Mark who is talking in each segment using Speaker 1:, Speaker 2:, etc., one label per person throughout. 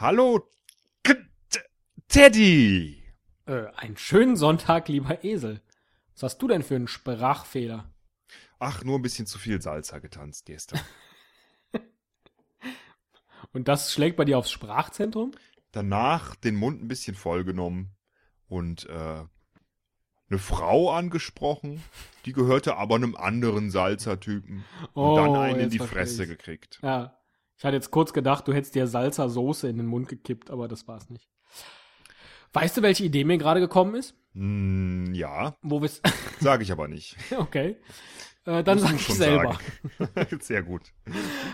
Speaker 1: Hallo, K Teddy.
Speaker 2: Äh, einen schönen Sonntag, lieber Esel. Was hast du denn für einen Sprachfehler?
Speaker 1: Ach, nur ein bisschen zu viel Salsa getanzt gestern.
Speaker 2: Und das schlägt bei dir aufs Sprachzentrum?
Speaker 1: Danach den Mund ein bisschen vollgenommen und äh, eine Frau angesprochen, die gehörte aber einem anderen Salsa-Typen und dann einen in
Speaker 2: Oh,
Speaker 1: die Fresse
Speaker 2: ich's.
Speaker 1: gekriegt.
Speaker 2: Ja. Ich hatte jetzt kurz gedacht, du hättest dir Salsa-Soße in den Mund gekippt, aber das war's nicht. Weißt du, welche Idee mir gerade gekommen ist?
Speaker 1: Hm, ja,
Speaker 2: Wo wir
Speaker 1: sage ich aber nicht.
Speaker 2: Okay. Äh, dann sag ich selber.
Speaker 1: Sehr gut.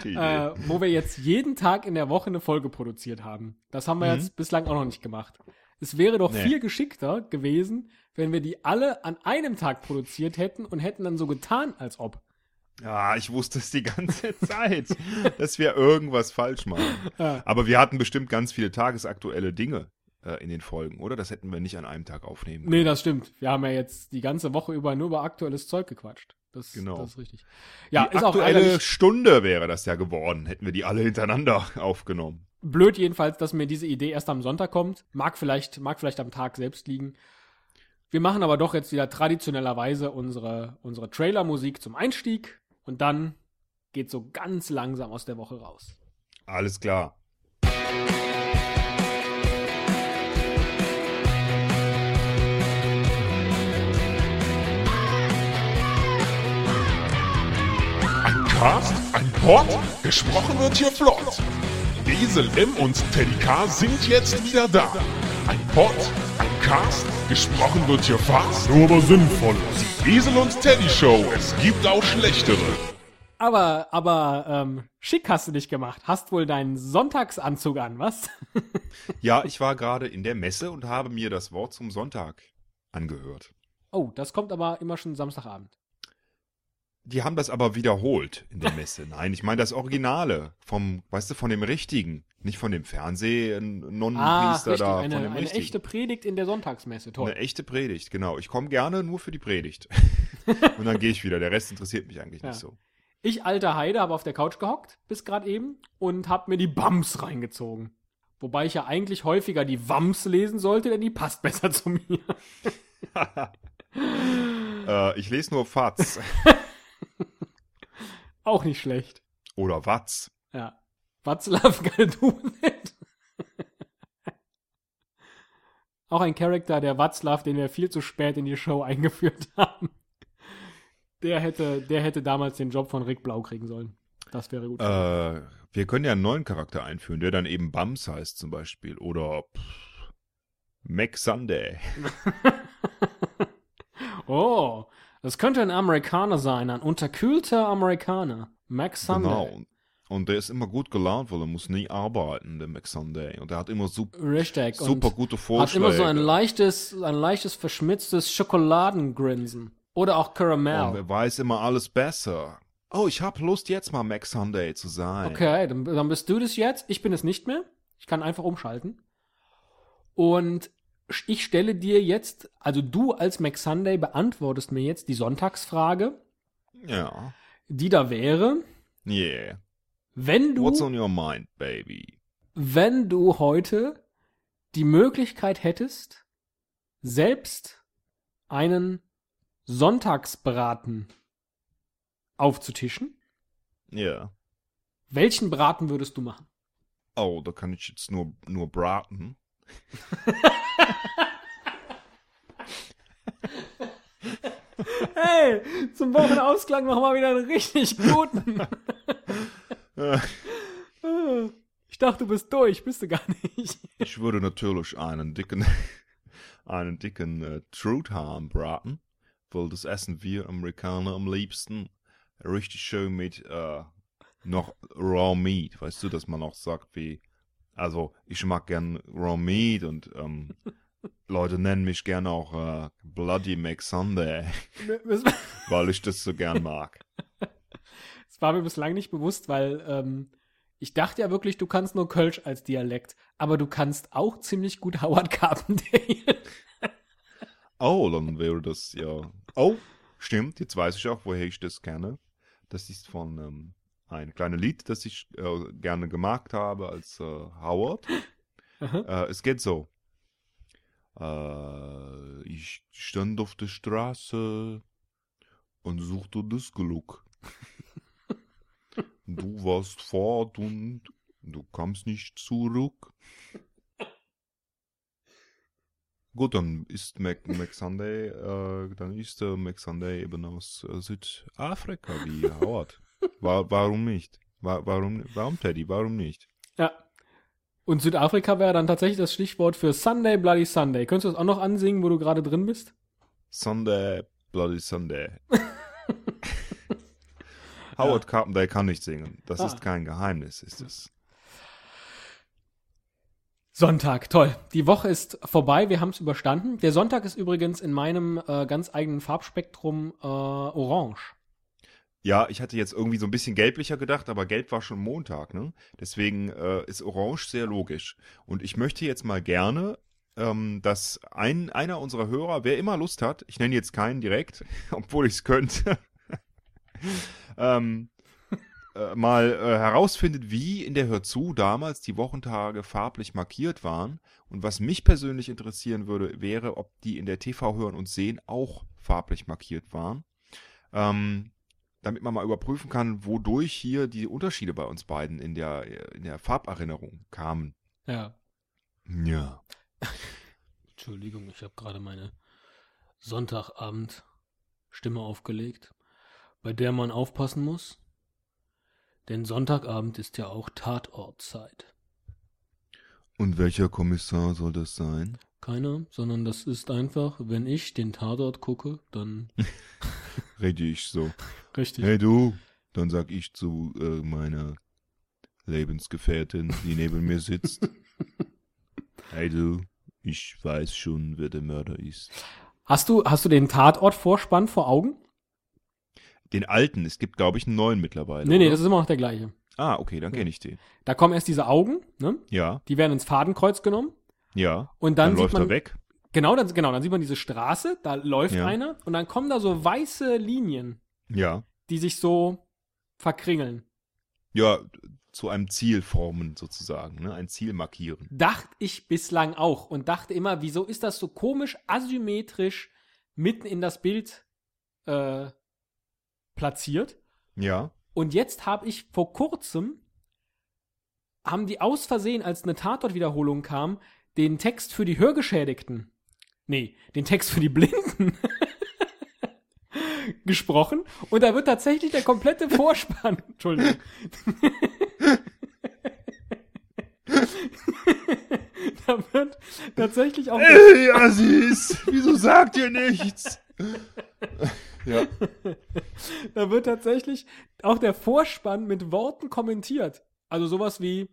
Speaker 2: Äh, wo wir jetzt jeden Tag in der Woche eine Folge produziert haben. Das haben wir
Speaker 1: Mhm.
Speaker 2: jetzt bislang auch noch nicht gemacht. Es wäre doch
Speaker 1: Nee.
Speaker 2: viel geschickter gewesen, wenn wir die alle an einem Tag produziert hätten und hätten dann so getan, als ob.
Speaker 1: Ja, ich wusste es die ganze Zeit, dass wir irgendwas falsch machen.
Speaker 2: Ja.
Speaker 1: Aber wir hatten bestimmt ganz viele tagesaktuelle Dinge äh, in den Folgen, oder? Das hätten wir nicht an einem Tag aufnehmen
Speaker 2: Nee, das stimmt. Wir haben ja jetzt die ganze Woche über nur über aktuelles Zeug gequatscht. Das,
Speaker 1: Genau.
Speaker 2: das ist richtig. Ja,
Speaker 1: die
Speaker 2: ist auch
Speaker 1: aktuelle
Speaker 2: ärgerlich.
Speaker 1: Stunde wäre das ja geworden, hätten wir die alle hintereinander aufgenommen.
Speaker 2: Blöd jedenfalls, dass mir diese Idee erst am Sonntag kommt. Mag vielleicht, mag vielleicht am Tag selbst liegen. Wir machen aber doch jetzt wieder traditionellerweise unsere, unsere Trailer-Musik zum Einstieg und dann geht so ganz langsam aus der Woche raus.
Speaker 1: Alles klar.
Speaker 3: Ein Cast, ein Pod, gesprochen wird hier flott. Esel M und Teddy K sind jetzt wieder da. Ein Pod, ein Cast, gesprochen wird hier fast, nur aber sinnvoll. Die Esel und Teddy Show, es gibt auch schlechtere.
Speaker 2: Aber, aber, ähm, schick hast du dich gemacht. Hast wohl deinen Sonntagsanzug an, was?
Speaker 1: Ja, ich war gerade in der Messe und habe mir das Wort zum Sonntag angehört.
Speaker 2: Oh, das kommt aber immer schon Samstagabend.
Speaker 1: Die haben das aber wiederholt in der Messe. Nein, ich meine das Originale vom, weißt du, von dem Richtigen, nicht von dem Fernseh-Nonnenpriester da,
Speaker 2: eine,
Speaker 1: von dem
Speaker 2: eine
Speaker 1: Richtigen.
Speaker 2: echte Predigt in der Sonntagsmesse. Toll.
Speaker 1: Eine echte Predigt, genau. Ich komme gerne nur für die Predigt. und dann gehe ich wieder. Der Rest interessiert mich eigentlich
Speaker 2: Ja.
Speaker 1: nicht so.
Speaker 2: Ich, alter Heide, habe auf der Couch gehockt, bis gerade eben, und habe mir die Bums reingezogen. Wobei ich ja eigentlich häufiger die Wams lesen sollte, denn die passt besser zu mir.
Speaker 1: Äh, ich lese nur Fatz
Speaker 2: Auch nicht schlecht.
Speaker 1: oder Watz.
Speaker 2: Ja. Watzlaw kann du nicht. Auch ein Charakter, der Watzlaw, den wir viel zu spät in die Show eingeführt haben. Der hätte, der hätte damals den Job von Rick Blau kriegen sollen. Das wäre gut.
Speaker 1: Äh, wir können ja einen neuen Charakter einführen, der dann eben Bums heißt zum Beispiel. Oder pff, Mac Sunday.
Speaker 2: Oh, das könnte ein Amerikaner sein, ein unterkühlter Amerikaner. Max Sunday.
Speaker 1: Genau. Und der ist immer gut gelaunt, weil er muss nie arbeiten, der Mac Sunday. Und der hat immer super,
Speaker 2: Richtig.
Speaker 1: super
Speaker 2: und
Speaker 1: gute
Speaker 2: hat
Speaker 1: Vorschläge.
Speaker 2: immer so ein leichtes, ein leichtes verschmitztes Schokoladengrinsen. Oder auch
Speaker 1: Und
Speaker 2: Caramel.
Speaker 1: er weiß immer alles besser. Oh, ich hab Lust, jetzt mal Mac Sunday zu sein.
Speaker 2: Okay, dann, dann bist du das jetzt. Ich bin es nicht mehr. Ich kann einfach umschalten. Und ich stelle dir jetzt, also du als Max Sunday beantwortest mir jetzt die Sonntagsfrage,
Speaker 1: Ja.
Speaker 2: die da wäre,
Speaker 1: Yeah.
Speaker 2: wenn
Speaker 1: What's
Speaker 2: du,
Speaker 1: on your mind, baby?
Speaker 2: wenn du heute die Möglichkeit hättest, selbst einen Sonntagsbraten aufzutischen,
Speaker 1: Ja.
Speaker 2: welchen Braten würdest du machen?
Speaker 1: Oh, da kann ich jetzt nur, nur braten.
Speaker 2: Hey, zum Wochenausklang machen wir wieder einen richtig guten. Ich dachte, du bist durch, bist du gar nicht.
Speaker 1: Ich würde natürlich einen dicken, einen dicken äh, Truthahn braten, weil das essen wir Amerikaner am liebsten. Richtig schön mit äh, noch Raw Meat, weißt du, dass man auch sagt wie, also ich mag gern Raw Meat und ähm, Leute nennen mich gern auch äh, Bloody McSunday, weil ich das so gern mag.
Speaker 2: Das war mir bislang nicht bewusst, weil ähm, ich dachte ja wirklich, du kannst nur Kölsch als Dialekt, aber du kannst auch ziemlich gut Howard Carpendale.
Speaker 1: Oh, dann wäre das ja. Oh, stimmt, jetzt weiß ich auch, woher ich das kenne. Das ist von ähm, ein kleines Lied, das ich äh, gerne gemacht habe als äh, Howard. Äh, es geht so. Äh, ich stand auf der Straße und suchte das Glück. Du warst fort und du kamst nicht zurück. Gut, dann ist Mac, Mac Sunday, äh, dann ist der Mac Sunday eben aus äh, Südafrika wie Howard. Wa warum nicht? Wa warum, warum Teddy? Warum nicht?
Speaker 2: Ja. Und Südafrika wäre dann tatsächlich das Stichwort für Sunday Bloody Sunday. Könntest du das auch noch ansingen, wo du gerade drin bist?
Speaker 1: Sunday, Bloody Sunday. Howard Carpenter kann nicht singen. Das
Speaker 2: Ah.
Speaker 1: ist kein Geheimnis, ist es.
Speaker 2: Sonntag, toll. Die Woche ist vorbei, wir haben es überstanden. Der Sonntag ist übrigens in meinem äh, ganz eigenen Farbspektrum äh, orange.
Speaker 1: Ja, ich hatte jetzt irgendwie so ein bisschen gelblicher gedacht, aber gelb war schon Montag, ne? Deswegen äh, ist orange sehr logisch. Und ich möchte jetzt mal gerne, ähm, dass ein, einer unserer Hörer, wer immer Lust hat, ich nenne jetzt keinen direkt, obwohl ich es könnte, ähm, äh, mal äh, herausfindet, wie in der Hörzu damals die Wochentage farblich markiert waren. Und was mich persönlich interessieren würde, wäre, ob die in der TV Hören und Sehen auch farblich markiert waren. Ähm, damit man mal überprüfen kann, wodurch hier die Unterschiede bei uns beiden in der, in der Farberinnerung kamen.
Speaker 2: Ja.
Speaker 1: Ja.
Speaker 2: Entschuldigung, ich habe gerade meine Sonntagabend Stimme aufgelegt, bei der man aufpassen muss. Denn Sonntagabend ist ja auch Tatortzeit.
Speaker 1: Und welcher Kommissar soll das sein?
Speaker 2: Keiner, sondern das ist einfach, wenn ich den Tatort gucke, dann
Speaker 1: Rede ich so.
Speaker 2: richtig.
Speaker 1: Hey du, dann sag ich zu äh, meiner Lebensgefährtin, die neben mir sitzt. hey du, ich weiß schon, wer der Mörder ist.
Speaker 2: Hast du, hast du den Tatort-Vorspann vor Augen?
Speaker 1: Den alten, es gibt glaube ich einen neuen mittlerweile.
Speaker 2: Nee, nee,
Speaker 1: oder?
Speaker 2: das ist immer noch der gleiche.
Speaker 1: Ah, okay, dann kenne ich den.
Speaker 2: Da kommen erst diese Augen, ne?
Speaker 1: Ja,
Speaker 2: Die werden ins Fadenkreuz genommen.
Speaker 1: ja.
Speaker 2: Und dann,
Speaker 1: Dann, läuft
Speaker 2: man,
Speaker 1: er weg.
Speaker 2: Genau, dann, genau, dann sieht man diese Straße, da läuft
Speaker 1: Ja.
Speaker 2: einer und dann kommen da so weiße Linien,
Speaker 1: Ja.
Speaker 2: die sich so verkringeln.
Speaker 1: Ja, zu einem Ziel formen sozusagen, ne? Ein Ziel markieren.
Speaker 2: Dachte ich bislang auch und dachte immer, wieso ist das so komisch asymmetrisch mitten in das Bild äh, platziert?
Speaker 1: Ja.
Speaker 2: Und jetzt habe ich vor kurzem, haben die aus Versehen, als eine Tatortwiederholung kam, den Text für die Hörgeschädigten, nee, den Text für die Blinden gesprochen. Und da wird tatsächlich der komplette Vorspann, Entschuldigung. da wird tatsächlich auch
Speaker 1: Ey, Assis, wieso sagt ihr nichts? ja.
Speaker 2: Da wird tatsächlich auch der Vorspann mit Worten kommentiert. Also sowas wie,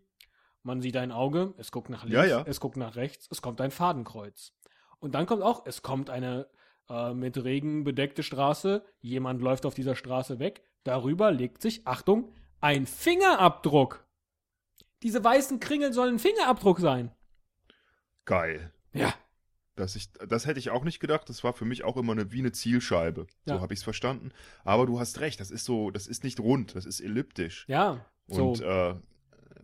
Speaker 2: man sieht ein Auge, es guckt nach links,
Speaker 1: Ja, ja.
Speaker 2: es guckt nach rechts, es kommt ein Fadenkreuz. Und dann kommt auch, es kommt eine äh, mit Regen bedeckte Straße, jemand läuft auf dieser Straße weg, darüber legt sich, Achtung, ein Fingerabdruck. Diese weißen Kringel sollen ein Fingerabdruck sein.
Speaker 1: Geil.
Speaker 2: Ja.
Speaker 1: Das, ich, das hätte ich auch nicht gedacht. Das war für mich auch immer eine, wie eine Zielscheibe. So
Speaker 2: Ja.
Speaker 1: habe ich es verstanden. Aber du hast recht, das ist so, das ist nicht rund, das ist elliptisch.
Speaker 2: Ja, so.
Speaker 1: Und äh,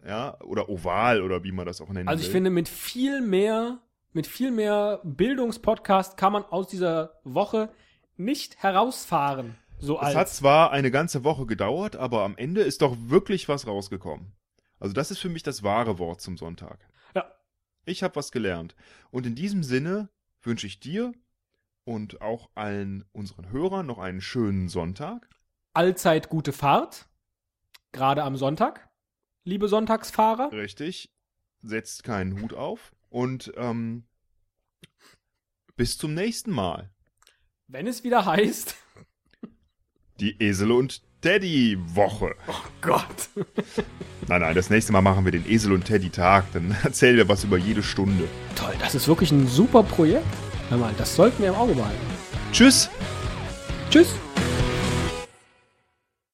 Speaker 1: ja, oder oval oder wie man das auch nennen
Speaker 2: Also ich
Speaker 1: will.
Speaker 2: finde, mit viel mehr, mit viel mehr Bildungspodcast kann man aus dieser Woche nicht herausfahren. So
Speaker 1: Es hat zwar eine ganze Woche gedauert, aber am Ende ist doch wirklich was rausgekommen. Also das ist für mich das wahre Wort zum Sonntag.
Speaker 2: Ja.
Speaker 1: Ich habe was gelernt. Und in diesem Sinne wünsche ich dir und auch allen unseren Hörern noch einen schönen Sonntag.
Speaker 2: allzeit gute Fahrt. Gerade am Sonntag. Liebe Sonntagsfahrer.
Speaker 1: Richtig. Setzt keinen Hut auf. Und ähm, bis zum nächsten Mal.
Speaker 2: Wenn es wieder heißt.
Speaker 1: Die Esel und Teddy Woche.
Speaker 2: Gott.
Speaker 1: Nein, nein, das nächste Mal machen wir den Esel und Teddy Tag. Dann erzählen wir was über jede Stunde.
Speaker 2: Toll, das ist wirklich ein super Projekt. Hör mal, das sollten wir im Auge behalten.
Speaker 1: Tschüss.
Speaker 2: Tschüss.